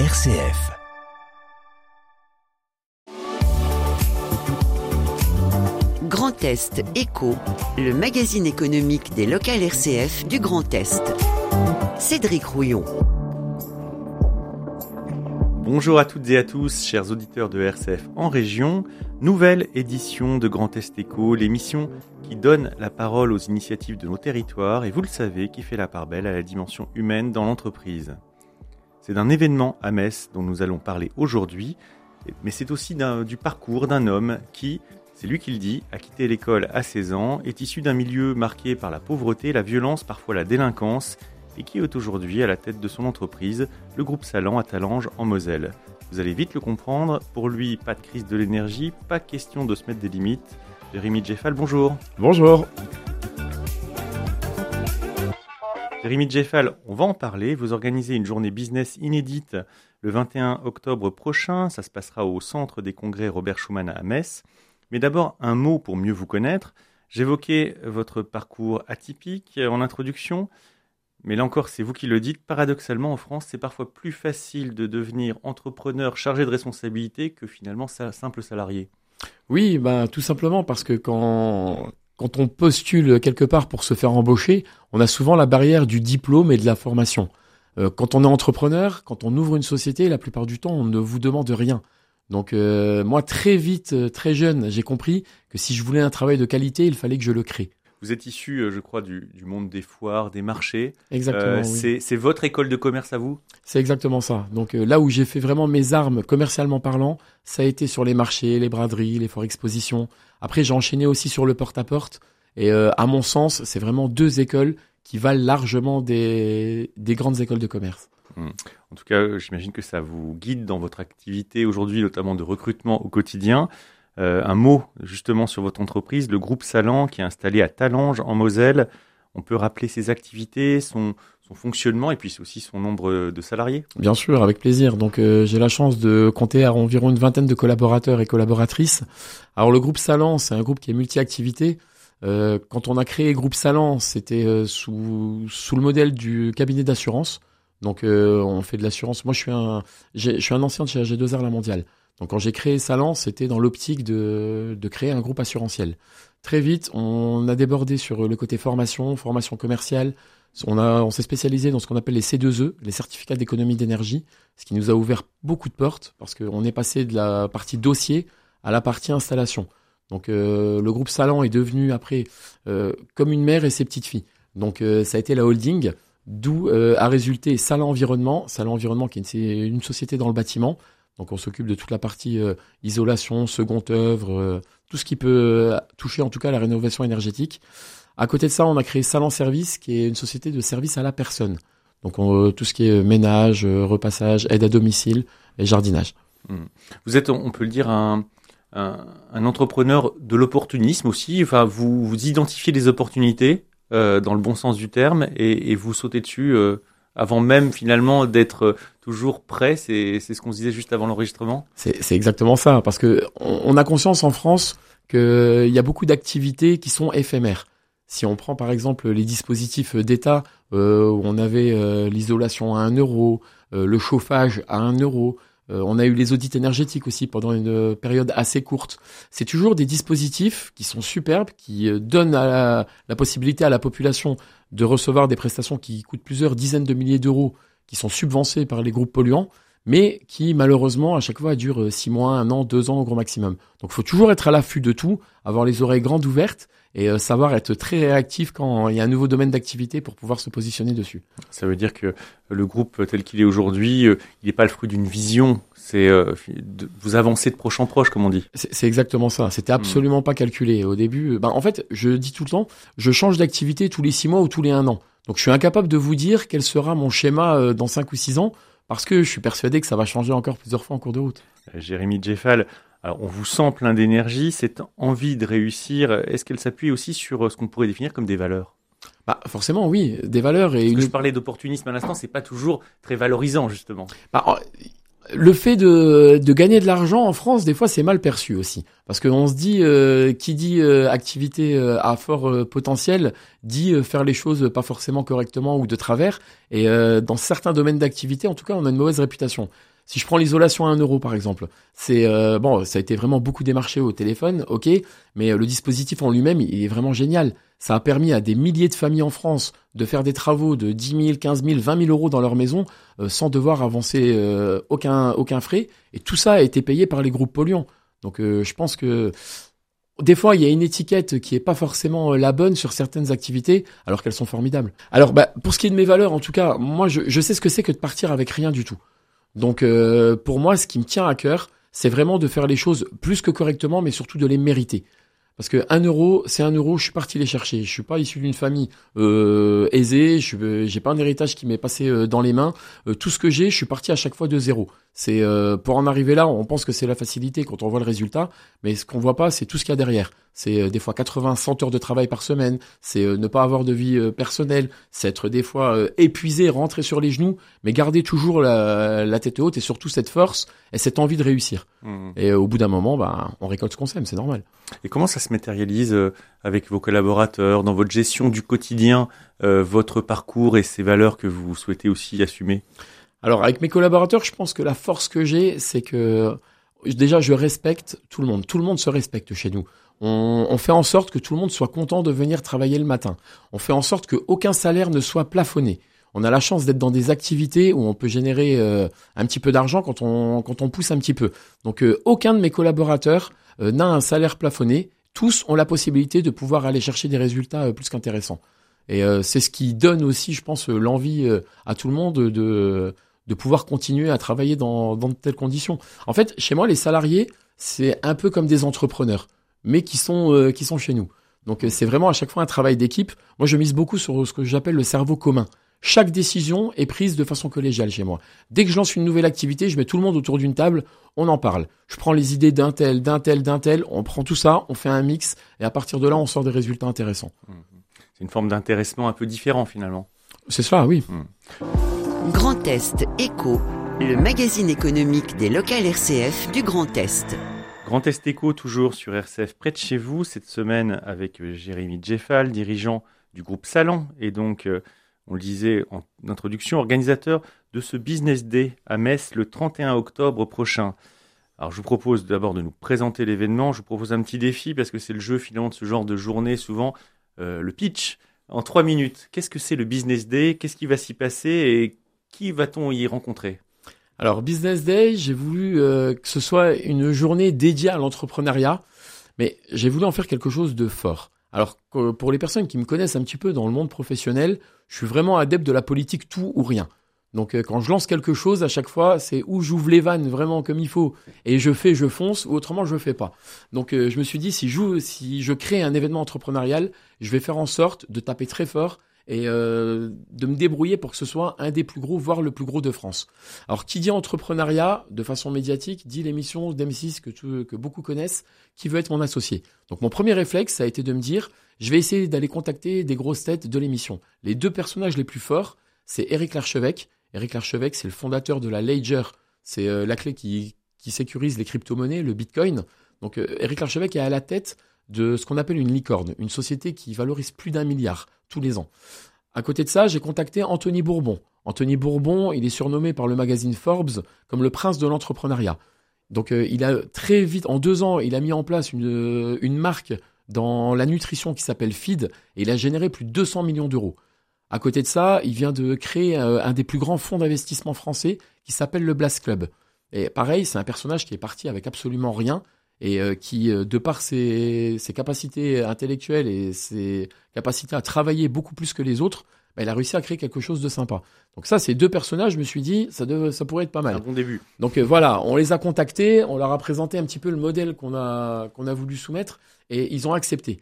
RCF. Grand Est Éco, le magazine économique des locales RCF du Grand Est. Cédric Rouillon. Bonjour à toutes et à tous, chers auditeurs de RCF en région. Nouvelle édition de Grand Est Éco, l'émission qui donne la parole aux initiatives de nos territoires et vous le savez, qui fait la part belle à la dimension humaine dans l'entreprise. C'est d'un événement à Metz dont nous allons parler aujourd'hui, mais c'est aussi du parcours d'un homme qui, c'est lui qui le dit, a quitté l'école à 16 ans, est issu d'un milieu marqué par la pauvreté, la violence, parfois la délinquance, et qui est aujourd'hui à la tête de son entreprise, le groupe Salan à Talange en Moselle. Vous allez vite le comprendre, pour lui, pas de crise de l'énergie, pas question de se mettre des limites. Jérémy Jeffal, bonjour. Bonjour. Jérémy Jeffal, on va en parler. Vous organisez une journée business inédite le 21 octobre prochain. Ça se passera au centre des congrès Robert Schumann à Metz. Mais d'abord, un mot pour mieux vous connaître. J'évoquais votre parcours atypique en introduction. Mais là encore, c'est vous qui le dites, paradoxalement, en France, c'est parfois plus facile de devenir entrepreneur chargé de responsabilité que finalement simple salarié. Oui, bah, tout simplement parce que quand, quand on postule quelque part pour se faire embaucher, on a souvent la barrière du diplôme et de la formation. Euh, quand on est entrepreneur, quand on ouvre une société, la plupart du temps, on ne vous demande rien. Donc euh, moi, très vite, euh, très jeune, j'ai compris que si je voulais un travail de qualité, il fallait que je le crée. Vous êtes issu, euh, je crois, du, monde des foires, des marchés. Exactement. Euh, c'est votre école de commerce à vous? C'est exactement ça. Donc euh, là où j'ai fait vraiment mes armes commercialement parlant, ça a été sur les marchés, les braderies, les foires expositions. Après, j'ai enchaîné aussi sur le porte-à-porte. Et à mon sens, c'est vraiment deux écoles qui valent largement des, des grandes écoles de commerce. Hmm. En tout cas, j'imagine que ça vous guide dans votre activité aujourd'hui, notamment de recrutement au quotidien. Euh, un mot justement sur votre entreprise, le groupe Salan qui est installé à Talange en Moselle. On peut rappeler ses activités, son, fonctionnement et puis aussi son nombre de salariés? Bien sûr, avec plaisir. Donc euh, j'ai la chance de compter à environ une vingtaine de collaborateurs et collaboratrices. Alors le groupe Salan, c'est un groupe qui est multi-activité. Euh, quand on a créé groupe Salan, c'était sous, le modèle du cabinet d'assurance. Donc on fait de l'assurance. Moi je suis un je suis un ancien de chez AG2R La Mondiale. Donc quand j'ai créé Salan, c'était dans l'optique de, créer un groupe assurantiel. Très vite, on a débordé sur le côté formation, formation commerciale. On, on s'est spécialisé dans ce qu'on appelle les C2E, les certificats d'économie d'énergie, ce qui nous a ouvert beaucoup de portes parce qu'on est passé de la partie dossier à la partie installation. Donc euh, le groupe Salan est devenu après euh, comme une mère et ses petites filles. Donc euh, ça a été la holding, d'où a résulté Salan Environnement, Salan Environnement qui est une société dans le bâtiment, donc on s'occupe de toute la partie euh, isolation, seconde œuvre, euh, tout ce qui peut euh, toucher en tout cas la rénovation énergétique. À côté de ça, on a créé Salon Service, qui est une société de service à la personne. Donc tout ce qui est ménage, repassage, aide à domicile et jardinage. Hmm. Vous êtes, on peut le dire, un, un, entrepreneur de l'opportunisme aussi. Enfin, vous, vous identifiez des opportunités dans le bon sens du terme et, et vous sautez dessus avant même finalement d'être euh, toujours prêt. C'est ce qu'on se disait juste avant l'enregistrement. C'est exactement ça, parce que on, a conscience en France qu'il y a beaucoup d'activités qui sont éphémères. Si on prend par exemple les dispositifs d'État, euh, où on avait euh, l'isolation à 1 euro, le chauffage à 1 euro, on a eu les audits énergétiques aussi pendant une période assez courte. C'est toujours des dispositifs qui sont superbes, qui donnent la, la, possibilité à la population de recevoir des prestations qui coûtent plusieurs dizaines de milliers d'euros, qui sont subvencées par les groupes polluants, mais qui malheureusement à chaque fois durent six mois, un an, deux ans au grand maximum. Donc il faut toujours être à l'affût de tout, avoir les oreilles grandes ouvertes et euh, savoir être très réactif quand il y a un nouveau domaine d'activité pour pouvoir se positionner dessus. Ça veut dire que le groupe tel qu'il est aujourd'hui, euh, il n'est pas le fruit d'une vision, c'est euh, vous avancez de proche en proche, comme on dit. C'est exactement ça. C'était hmm. absolument pas calculé au début. Ben, en fait, je dis tout le temps, je change d'activité tous les six mois ou tous les un an. Donc je suis incapable de vous dire quel sera mon schéma dans cinq ou six ans parce que je suis persuadé que ça va changer encore plusieurs fois en cours de route. Jérémy Jeffal, alors, on vous sent plein d'énergie, cette envie de réussir, est-ce qu'elle s'appuie aussi sur euh, ce qu'on pourrait définir comme des valeurs? Bah, forcément, oui, des valeurs. Et je parlais d'opportunisme à l'instant, c'est pas toujours très valorisant, justement. Bah, le fait de, gagner de l'argent en France, des fois, c'est mal perçu aussi. Parce qu'on se dit, euh, qui dit euh, activité euh, à fort potentiel, dit faire les choses pas forcément correctement ou de travers. Et dans certains domaines d'activité, en tout cas, on a une mauvaise réputation. Si je prends l'isolation à 1 euro, par exemple, c'est bon, ça a été vraiment beaucoup démarché au téléphone, ok, mais le dispositif en lui-même, il est vraiment génial. Ça a permis à des milliers de familles en France de faire des travaux de 10 000, 15 000, 20 000 euros dans leur maison euh, sans devoir avancer euh, aucun, aucun frais. Et tout ça a été payé par les groupes polluants. Donc euh, je pense que des fois, il y a une étiquette qui est pas forcément la bonne sur certaines activités, alors qu'elles sont formidables. Alors, bah, pour ce qui est de mes valeurs, en tout cas, moi, je sais ce que c'est que de partir avec rien du tout. Donc, pour moi, ce qui me tient à cœur, c'est vraiment de faire les choses plus que correctement, mais surtout de les mériter. Parce que un euro, c'est un euro, je suis parti les chercher. Je suis pas issu d'une famille euh, aisée, je j'ai pas un héritage qui m'est passé euh, dans les mains. Euh, tout ce que j'ai, je suis parti à chaque fois de zéro. C'est euh, pour en arriver là, on pense que c'est la facilité quand on voit le résultat, mais ce qu'on voit pas, c'est tout ce qu'il y a derrière. C'est euh, des fois 80, 100 heures de travail par semaine. C'est ne pas avoir de vie personnelle. C'est être des fois épuisé, rentrer sur les genoux, mais garder toujours la, la, tête haute et surtout cette force et cette envie de réussir. Mmh. Et au bout d'un moment, bah, on récolte ce qu'on sème, c'est normal. Et comment ça se matérialise euh, avec vos collaborateurs, dans votre gestion du quotidien, euh, votre parcours et ces valeurs que vous souhaitez aussi assumer? Alors avec mes collaborateurs, je pense que la force que j'ai, c'est que déjà je respecte tout le monde. Tout le monde se respecte chez nous. On, fait en sorte que tout le monde soit content de venir travailler le matin. On fait en sorte qu'aucun salaire ne soit plafonné. On a la chance d'être dans des activités où on peut générer euh, un petit peu d'argent quand on, quand on pousse un petit peu. Donc aucun de mes collaborateurs n'a un salaire plafonné, tous ont la possibilité de pouvoir aller chercher des résultats euh, plus qu'intéressants. Et euh, c'est ce qui donne aussi, je pense, l'envie à tout le monde de, de pouvoir continuer à travailler dans, dans de telles conditions. En fait, chez moi, les salariés, c'est un peu comme des entrepreneurs, mais qui sont, qui sont chez nous. Donc c'est vraiment à chaque fois un travail d'équipe. Moi, je mise beaucoup sur ce que j'appelle le cerveau commun. Chaque décision est prise de façon collégiale chez moi. Dès que je lance une nouvelle activité, je mets tout le monde autour d'une table, on en parle. Je prends les idées d'un tel, d'un tel, d'un tel, on prend tout ça, on fait un mix, et à partir de là, on sort des résultats intéressants. Mmh. C'est une forme d'intéressement un peu différent finalement. C'est ça, oui. Mmh. Grand Est Éco, le magazine économique des locales RCF du Grand Est. Grand Est Éco, toujours sur RCF près de chez vous, cette semaine avec euh, Jérémy Jeffal, dirigeant du groupe Salon, et donc... Euh, on le disait en introduction, organisateur de ce Business Day à Metz le 31 octobre prochain. Alors je vous propose d'abord de nous présenter l'événement, je vous propose un petit défi parce que c'est le jeu finalement de ce genre de journée, souvent euh, le pitch en trois minutes. Qu'est-ce que c'est le Business Day? Qu'est-ce qui va s'y passer? Et qui va-t-on y rencontrer? Alors Business Day, j'ai voulu euh, que ce soit une journée dédiée à l'entrepreneuriat, mais j'ai voulu en faire quelque chose de fort. Alors pour les personnes qui me connaissent un petit peu dans le monde professionnel, je suis vraiment adepte de la politique tout ou rien. Donc euh, quand je lance quelque chose, à chaque fois, c'est où j'ouvre les vannes vraiment comme il faut et je fais, je fonce, ou autrement je fais pas. Donc euh, je me suis dit si je, si je crée un événement entrepreneurial, je vais faire en sorte de taper très fort et euh, de me débrouiller pour que ce soit un des plus gros, voire le plus gros de France. Alors, qui dit entrepreneuriat de façon médiatique, dit l'émission d'M6 que, que beaucoup connaissent, qui veut être mon associé. Donc, mon premier réflexe, ça a été de me dire, je vais essayer d'aller contacter des grosses têtes de l'émission. Les deux personnages les plus forts, c'est Eric Larchevêque. Eric Larchevêque, c'est le fondateur de la Ledger. C'est euh, la clé qui, qui sécurise les crypto-monnaies, le Bitcoin. Donc, euh, Eric Larchevêque est à la tête de ce qu'on appelle une licorne, une société qui valorise plus d'un milliard tous les ans. À côté de ça, j'ai contacté Anthony Bourbon. Anthony Bourbon, il est surnommé par le magazine Forbes comme le prince de l'entrepreneuriat. Donc euh, il a très vite, en deux ans, il a mis en place une, une marque dans la nutrition qui s'appelle Feed et il a généré plus de 200 millions d'euros. À côté de ça, il vient de créer euh, un des plus grands fonds d'investissement français qui s'appelle le Blast Club. Et pareil, c'est un personnage qui est parti avec absolument rien et euh, qui, euh, de par ses, capacités intellectuelles et ses capacités à travailler beaucoup plus que les autres, bah, il a réussi à créer quelque chose de sympa. Donc ça, ces deux personnages, je me suis dit, ça, ça pourrait être pas mal. Un bon début. Donc euh, voilà, on les a contactés, on leur a présenté un petit peu le modèle qu'on a, qu'on a voulu soumettre, et ils ont accepté.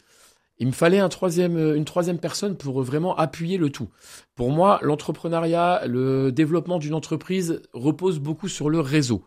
Il me fallait un troisième, une troisième personne pour vraiment appuyer le tout. Pour moi, l'entrepreneuriat, le développement d'une entreprise repose beaucoup sur le réseau.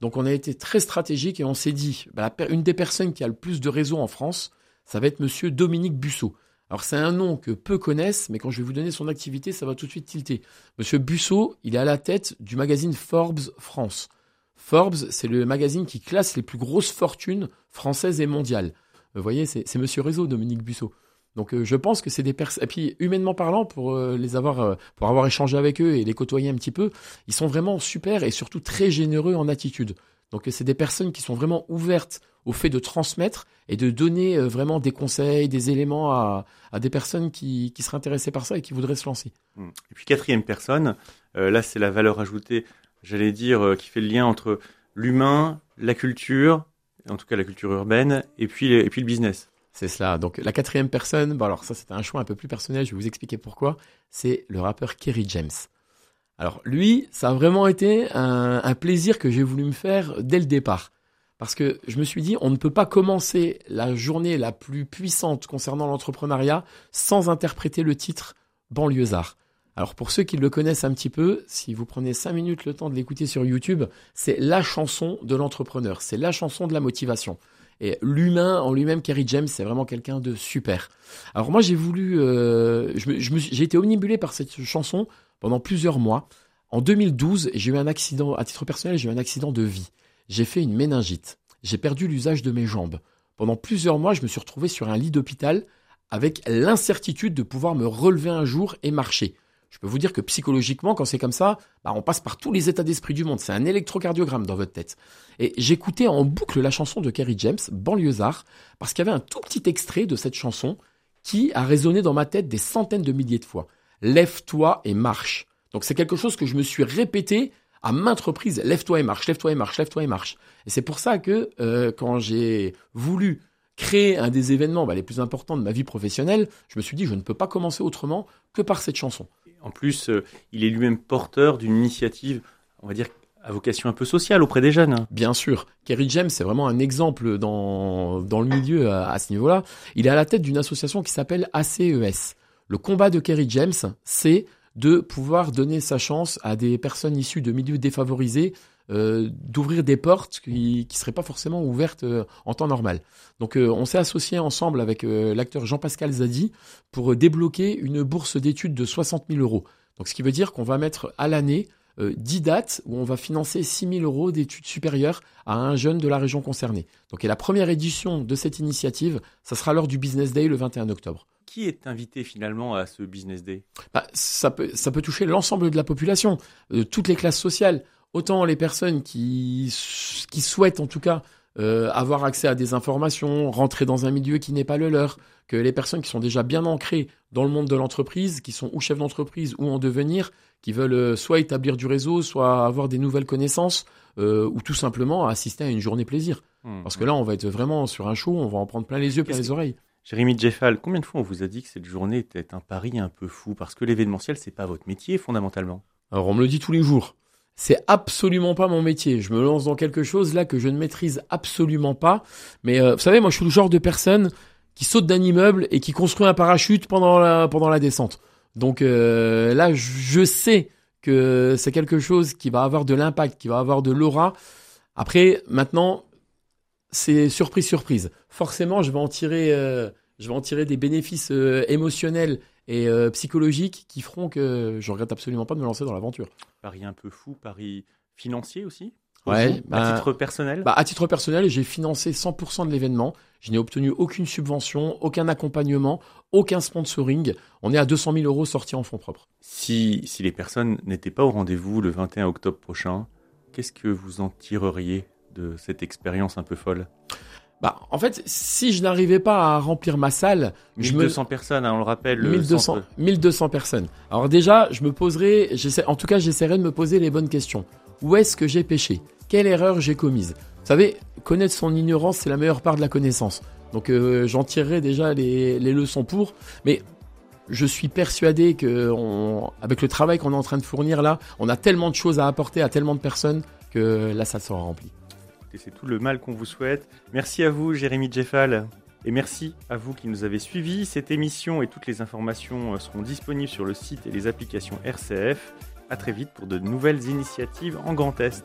Donc on a été très stratégique et on s'est dit, bah, une des personnes qui a le plus de réseau en France, ça va être monsieur Dominique Bussot. Alors c'est un nom que peu connaissent, mais quand je vais vous donner son activité, ça va tout de suite tilter. Monsieur Bussot, il est à la tête du magazine Forbes France. Forbes, c'est le magazine qui classe les plus grosses fortunes françaises et mondiales. Vous voyez, c'est Monsieur Réseau, Dominique Busso. Donc euh, je pense que c'est des personnes. Et puis humainement parlant, pour euh, les avoir, euh, pour avoir échangé avec eux et les côtoyer un petit peu, ils sont vraiment super et surtout très généreux en attitude. Donc c'est des personnes qui sont vraiment ouvertes au fait de transmettre et de donner vraiment des conseils, des éléments à, des personnes qui, qui, seraient intéressées par ça et qui voudraient se lancer. Mmh. Et puis quatrième personne, là c'est la valeur ajoutée, j'allais dire, qui fait le lien entre l'humain, la culture, en tout cas la culture urbaine, et puis, et puis le business. C'est cela. Donc la quatrième personne, bon alors ça c'était un choix un peu plus personnel, je vais vous expliquer pourquoi. C'est le rappeur Kerry James. Alors lui, ça a vraiment été un, plaisir que j'ai voulu me faire dès le départ. Parce que je me suis dit, on ne peut pas commencer la journée la plus puissante concernant l'entrepreneuriat sans interpréter le titre Banlieusard. Alors pour ceux qui le connaissent un petit peu, si vous prenez cinq minutes le temps de l'écouter sur YouTube, c'est la chanson de l'entrepreneur, c'est la chanson de la motivation. Et l'humain en lui-même, Kerry James, c'est vraiment quelqu'un de super. Alors moi, j'ai voulu, euh, j'ai été omnibulé par cette chanson pendant plusieurs mois. En 2012, j'ai eu un accident, à titre personnel, j'ai eu un accident de vie. J'ai fait une méningite. J'ai perdu l'usage de mes jambes. Pendant plusieurs mois, je me suis retrouvé sur un lit d'hôpital avec l'incertitude de pouvoir me relever un jour et marcher je peux vous dire que psychologiquement, quand c'est comme ça, bah, on passe par tous les états d'esprit du monde. C'est un électrocardiogramme dans votre tête. Et j'écoutais en boucle la chanson de Kerry James, Banlieusard, parce qu'il y avait un tout petit extrait de cette chanson qui a résonné dans ma tête des centaines de milliers de fois. Lève-toi et marche. Donc c'est quelque chose que je me suis répété à maintes reprises. Lève-toi et marche, lève-toi et marche, lève-toi et marche. Et c'est pour ça que euh, quand j'ai voulu créer un des événements bah, les plus importants de ma vie professionnelle, je me suis dit je ne peux pas commencer autrement que par cette chanson. En plus, euh, il est lui-même porteur d'une initiative, on va dire, à vocation un peu sociale auprès des jeunes. Bien sûr. Kerry James, c'est vraiment un exemple dans, dans le milieu à, ce niveau-là. Il est à la tête d'une association qui s'appelle ACES. Le combat de Kerry James, c'est de pouvoir donner sa chance à des personnes issues de milieux défavorisés d'ouvrir des portes qui ne seraient pas forcément ouvertes euh, en temps normal. Donc euh, on s'est associé ensemble avec l'acteur Jean-Pascal Zadi pour débloquer une bourse d'études de 60 000 euros. Donc ce qui veut dire qu'on va mettre à l'année 10 dates où on va financer 6 000 euros d'études supérieures à un jeune de la région concernée. Donc et la première édition de cette initiative, ça sera lors du Business Day le 21 octobre. Qui est invité finalement à ce Business Day? Bah, ça, peut, ça peut toucher l'ensemble de la population, toutes les classes sociales autant les personnes qui, qui souhaitent en tout cas euh, avoir accès à des informations, rentrer dans un milieu qui n'est pas le leur, que les personnes qui sont déjà bien ancrées dans le monde de l'entreprise, qui sont ou chefs d'entreprise ou en devenir, qui veulent euh, soit établir du réseau, soit avoir des nouvelles connaissances, euh, ou tout simplement assister à une journée plaisir. Mmh. Parce que là, on va être vraiment sur un show, on va en prendre plein les yeux, plein les oreilles. Jérémy Jeffal, combien de fois on vous a dit que cette journée était un pari un peu fou? Parce que l'événementiel, c'est pas votre métier fondamentalement. Alors on me le dit tous les jours c'est absolument pas mon métier. Je me lance dans quelque chose là que je ne maîtrise absolument pas. Mais euh, vous savez, moi, je suis le genre de personne qui saute d'un immeuble et qui construit un parachute pendant la descente. Donc euh, là, je sais que c'est quelque chose qui va avoir de l'impact, qui va avoir de l'aura. Après, maintenant, c'est surprise, surprise. Forcément, je vais en tirer, euh, je vais en tirer des bénéfices émotionnels et euh, psychologiques qui feront que je regrette absolument pas de me lancer dans l'aventure. Paris un peu fou, Paris financier aussi Ouais, à bah, titre personnel bah, À titre personnel, j'ai financé 100% de l'événement. Je n'ai obtenu aucune subvention, aucun accompagnement, aucun sponsoring. On est à 200 000 euros sortis en fonds propres. Si, si les personnes n'étaient pas au rendez-vous le 21 octobre prochain, qu'est-ce que vous en tireriez de cette expérience un peu folle? Bah, en fait, si je n'arrivais pas à remplir ma salle, 1200 personnes, hein, on le rappelle. 1200, 1200 personnes. Alors déjà, je me poserai, en tout cas, j'essaierai de me poser les bonnes questions. Où est-ce que j'ai péché? Quelle erreur j'ai commise? Vous savez, connaître son ignorance, c'est la meilleure part de la connaissance. Donc, euh, j'en tirerai déjà les, les, leçons pour. Mais je suis persuadé que, on, avec le travail qu'on est en train de fournir là, on a tellement de choses à apporter à tellement de personnes que là, ça sera rempli c'est tout le mal qu'on vous souhaite. Merci à vous, Jérémy Jeffal. Et merci à vous qui nous avez suivis. Cette émission et toutes les informations euh, seront disponibles sur le site et les applications RCF. A très vite pour de nouvelles initiatives en Grand Est.